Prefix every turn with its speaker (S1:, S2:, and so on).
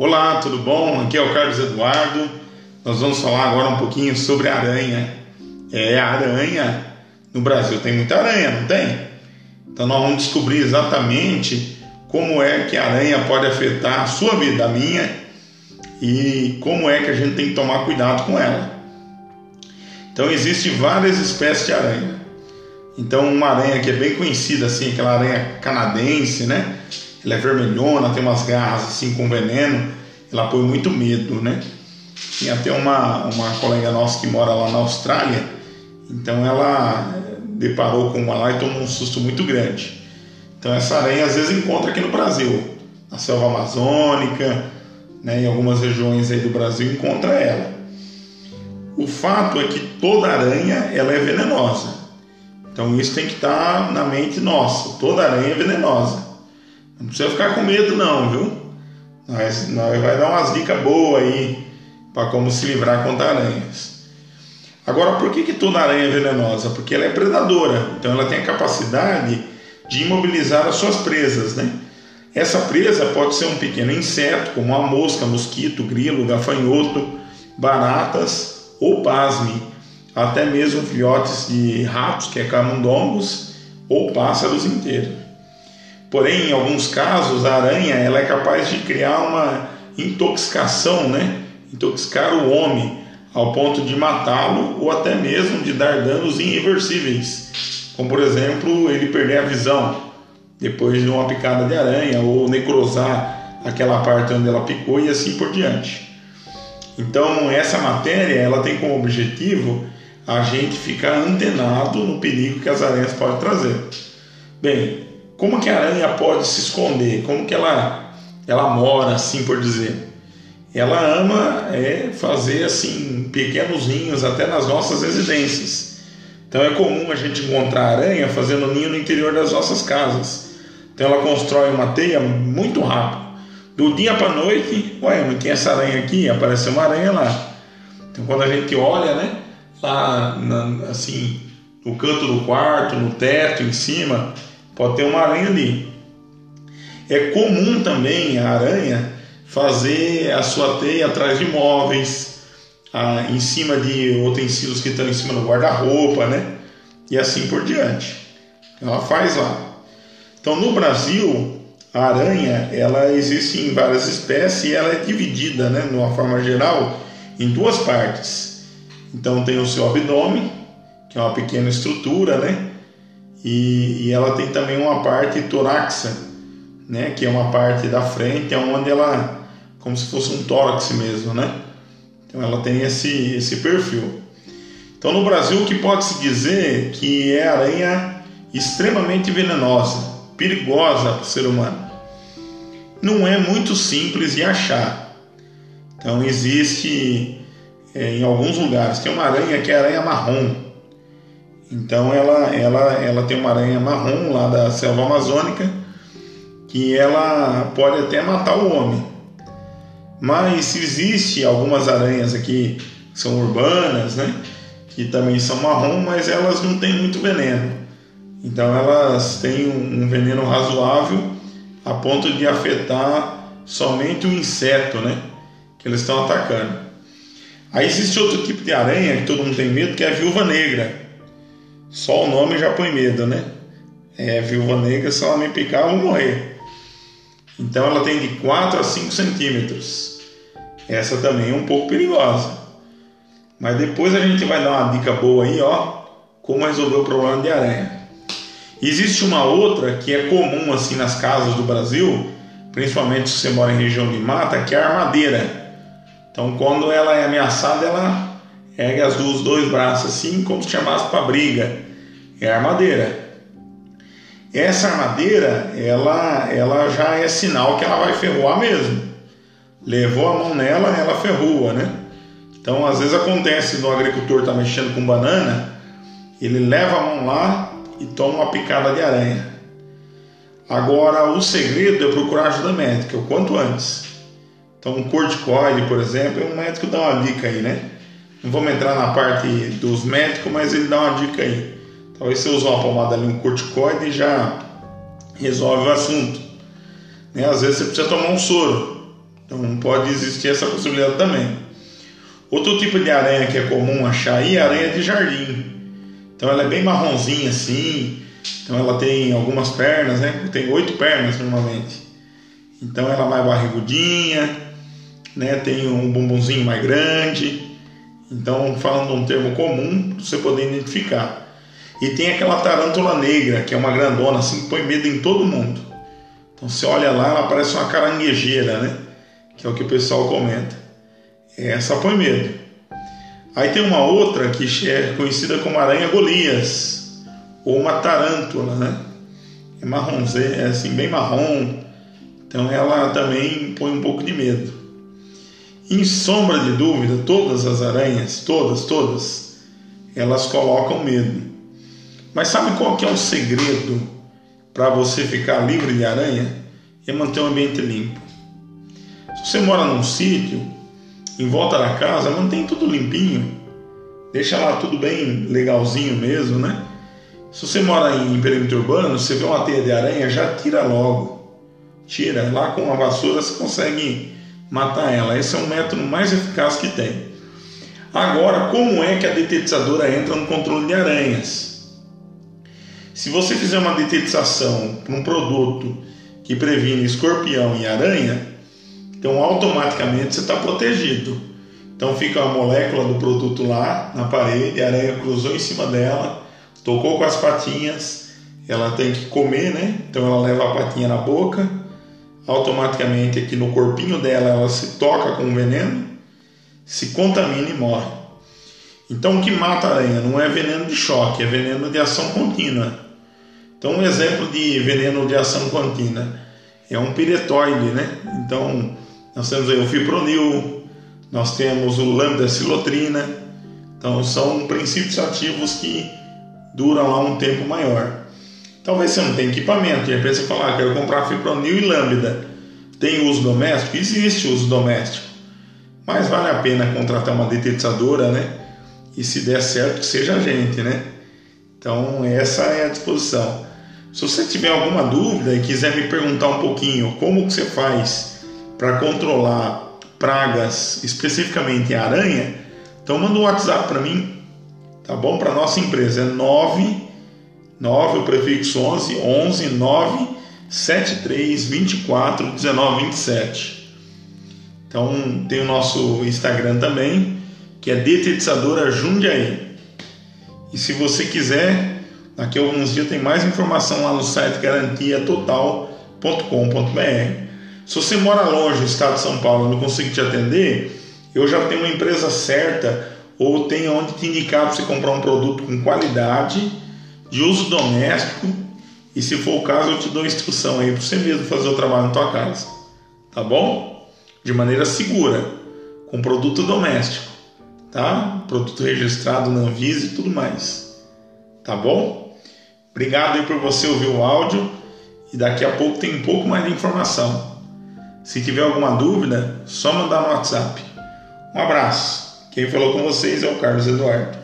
S1: Olá, tudo bom? Aqui é o Carlos Eduardo. Nós vamos falar agora um pouquinho sobre aranha. É, aranha. No Brasil tem muita aranha, não tem? Então nós vamos descobrir exatamente como é que a aranha pode afetar a sua vida, a minha, e como é que a gente tem que tomar cuidado com ela. Então existem várias espécies de aranha. Então uma aranha que é bem conhecida assim, aquela aranha canadense, né? Ela é vermelhona, tem umas garras assim com veneno, ela põe muito medo, né? Tem até uma, uma colega nossa que mora lá na Austrália, então ela deparou com uma lá e tomou um susto muito grande. Então essa aranha às vezes encontra aqui no Brasil, na selva amazônica, né, em algumas regiões aí do Brasil encontra ela. O fato é que toda aranha ela é venenosa. Então isso tem que estar na mente nossa. Toda aranha é venenosa. Não precisa ficar com medo não, viu? Nós, nós vai dar umas dicas boas aí para como se livrar contra aranhas. Agora, por que, que toda aranha é venenosa? Porque ela é predadora, então ela tem a capacidade de imobilizar as suas presas, né? Essa presa pode ser um pequeno inseto, como a mosca, mosquito, grilo, gafanhoto, baratas ou pasme, até mesmo filhotes de ratos, que é camundongos, ou pássaros inteiros. Porém, em alguns casos, a aranha ela é capaz de criar uma intoxicação, né? intoxicar o homem ao ponto de matá-lo ou até mesmo de dar danos irreversíveis, como por exemplo ele perder a visão depois de uma picada de aranha ou necrosar aquela parte onde ela picou e assim por diante. Então essa matéria ela tem como objetivo a gente ficar antenado no perigo que as aranhas podem trazer. Bem, como que a aranha pode se esconder? Como que ela, ela mora, assim por dizer? Ela ama é, fazer assim pequenos ninhos até nas nossas residências. Então é comum a gente encontrar aranha fazendo ninho no interior das nossas casas. Então ela constrói uma teia muito rápido. Do dia para a noite, ué, não tem essa aranha aqui, apareceu uma aranha lá. Então quando a gente olha, né, lá na, assim, no canto do quarto, no teto, em cima, Pode ter uma aranha ali. É comum também a aranha fazer a sua teia atrás de móveis, em cima de utensílios que estão em cima do guarda-roupa, né? E assim por diante. Ela faz lá. Então no Brasil, a aranha ela existe em várias espécies e ela é dividida, né, de uma forma geral, em duas partes. Então tem o seu abdômen, que é uma pequena estrutura, né? E, e ela tem também uma parte torácica, né, que é uma parte da frente, é onde ela, como se fosse um tórax mesmo, né? Então ela tem esse, esse perfil. Então no Brasil o que pode se dizer que é aranha extremamente venenosa, perigosa para o ser humano. Não é muito simples de achar. Então existe é, em alguns lugares tem uma aranha que é aranha marrom. Então ela, ela, ela tem uma aranha marrom lá da selva amazônica que ela pode até matar o homem. Mas existe algumas aranhas aqui que são urbanas, né? Que também são marrom, mas elas não têm muito veneno. Então elas têm um veneno razoável a ponto de afetar somente o inseto, né? Que eles estão atacando. Aí existe outro tipo de aranha que todo mundo tem medo, que é a viúva negra. Só o nome já põe medo, né? É, viúva negra, se ela me picar, eu vou morrer. Então ela tem de 4 a 5 centímetros. Essa também é um pouco perigosa. Mas depois a gente vai dar uma dica boa aí, ó, como resolver o problema de aranha. Existe uma outra que é comum assim nas casas do Brasil, principalmente se você mora em região de mata, que é a armadeira. Então, quando ela é ameaçada, ela ergue as duas, dois braços assim, como se chamasse para briga. É armadeira. Essa armadeira, ela, ela já é sinal que ela vai ferroar mesmo. Levou a mão nela, ela ferrua, né? Então, às vezes acontece do agricultor tá mexendo com banana, ele leva a mão lá e toma uma picada de aranha. Agora, o segredo é procurar ajuda médica, o quanto antes. Então, um corticoide, por exemplo, um médico dá uma dica aí, né? Não vamos entrar na parte dos médicos, mas ele dá uma dica aí. Talvez você use uma pomada ali, um corticoide e já resolve o assunto. Né? Às vezes você precisa tomar um soro. Então pode existir essa possibilidade também. Outro tipo de aranha que é comum achar aí é a aranha de jardim. Então ela é bem marronzinha assim. Então ela tem algumas pernas, né? Tem oito pernas normalmente. Então ela é mais barrigudinha, né? Tem um bumbumzinho mais grande. Então falando um termo comum, você poder identificar. E tem aquela tarântula negra, que é uma grandona assim que põe medo em todo mundo. Então você olha lá, ela parece uma caranguejeira, né? Que é o que o pessoal comenta. Essa põe medo. Aí tem uma outra que é conhecida como aranha Golias, ou uma tarântula, né? É marronzinha, é assim, bem marrom. Então ela também põe um pouco de medo. Em sombra de dúvida, todas as aranhas, todas, todas, elas colocam medo. Mas sabe qual que é o segredo para você ficar livre de aranha? É manter o ambiente limpo. Se você mora num sítio, em volta da casa, mantém tudo limpinho. Deixa lá tudo bem legalzinho mesmo, né? Se você mora em perímetro urbano, você vê uma teia de aranha, já tira logo. Tira. Lá com a vassoura você consegue matar ela. Esse é o método mais eficaz que tem. Agora, como é que a detetizadora entra no controle de aranhas? Se você fizer uma detetização para um produto que previne escorpião e aranha, então, automaticamente você está protegido. Então, fica a molécula do produto lá na parede, a aranha cruzou em cima dela, tocou com as patinhas, ela tem que comer, né? Então, ela leva a patinha na boca, automaticamente aqui no corpinho dela ela se toca com o veneno, se contamina e morre. Então, o que mata a aranha não é veneno de choque, é veneno de ação contínua. Então, um exemplo de veneno de ação contínua é um piretóide, né? Então, nós temos aí o fipronil, nós temos o lambda-cilotrina. Então, são princípios ativos que duram lá um tempo maior. Talvez você não tenha equipamento, de repente você falar, ah, quero comprar fipronil e lambda. Tem uso doméstico? Existe uso doméstico. Mas vale a pena contratar uma detetizadora, né? E se der certo, que seja a gente, né? Então, essa é a disposição. Se você tiver alguma dúvida e quiser me perguntar um pouquinho como que você faz para controlar pragas, especificamente a aranha, então manda um WhatsApp para mim, tá bom? Para nossa empresa é 9 9 o prefixo 11 11 9 73 24 19 27. Então tem o nosso Instagram também, que é Detetizadora Jundiaí. E se você quiser, daqui a alguns dias tem mais informação lá no site garantiatotal.com.br. Se você mora longe do estado de São Paulo e não consigo te atender, eu já tenho uma empresa certa ou tenho onde te indicar para você comprar um produto com qualidade, de uso doméstico e se for o caso eu te dou instrução aí para você mesmo fazer o trabalho na tua casa, tá bom? De maneira segura, com produto doméstico, tá? Produto registrado na Anvisa e tudo mais, tá bom? Obrigado aí por você ouvir o áudio e daqui a pouco tem um pouco mais de informação. Se tiver alguma dúvida, só mandar no WhatsApp. Um abraço. Quem falou com vocês é o Carlos Eduardo.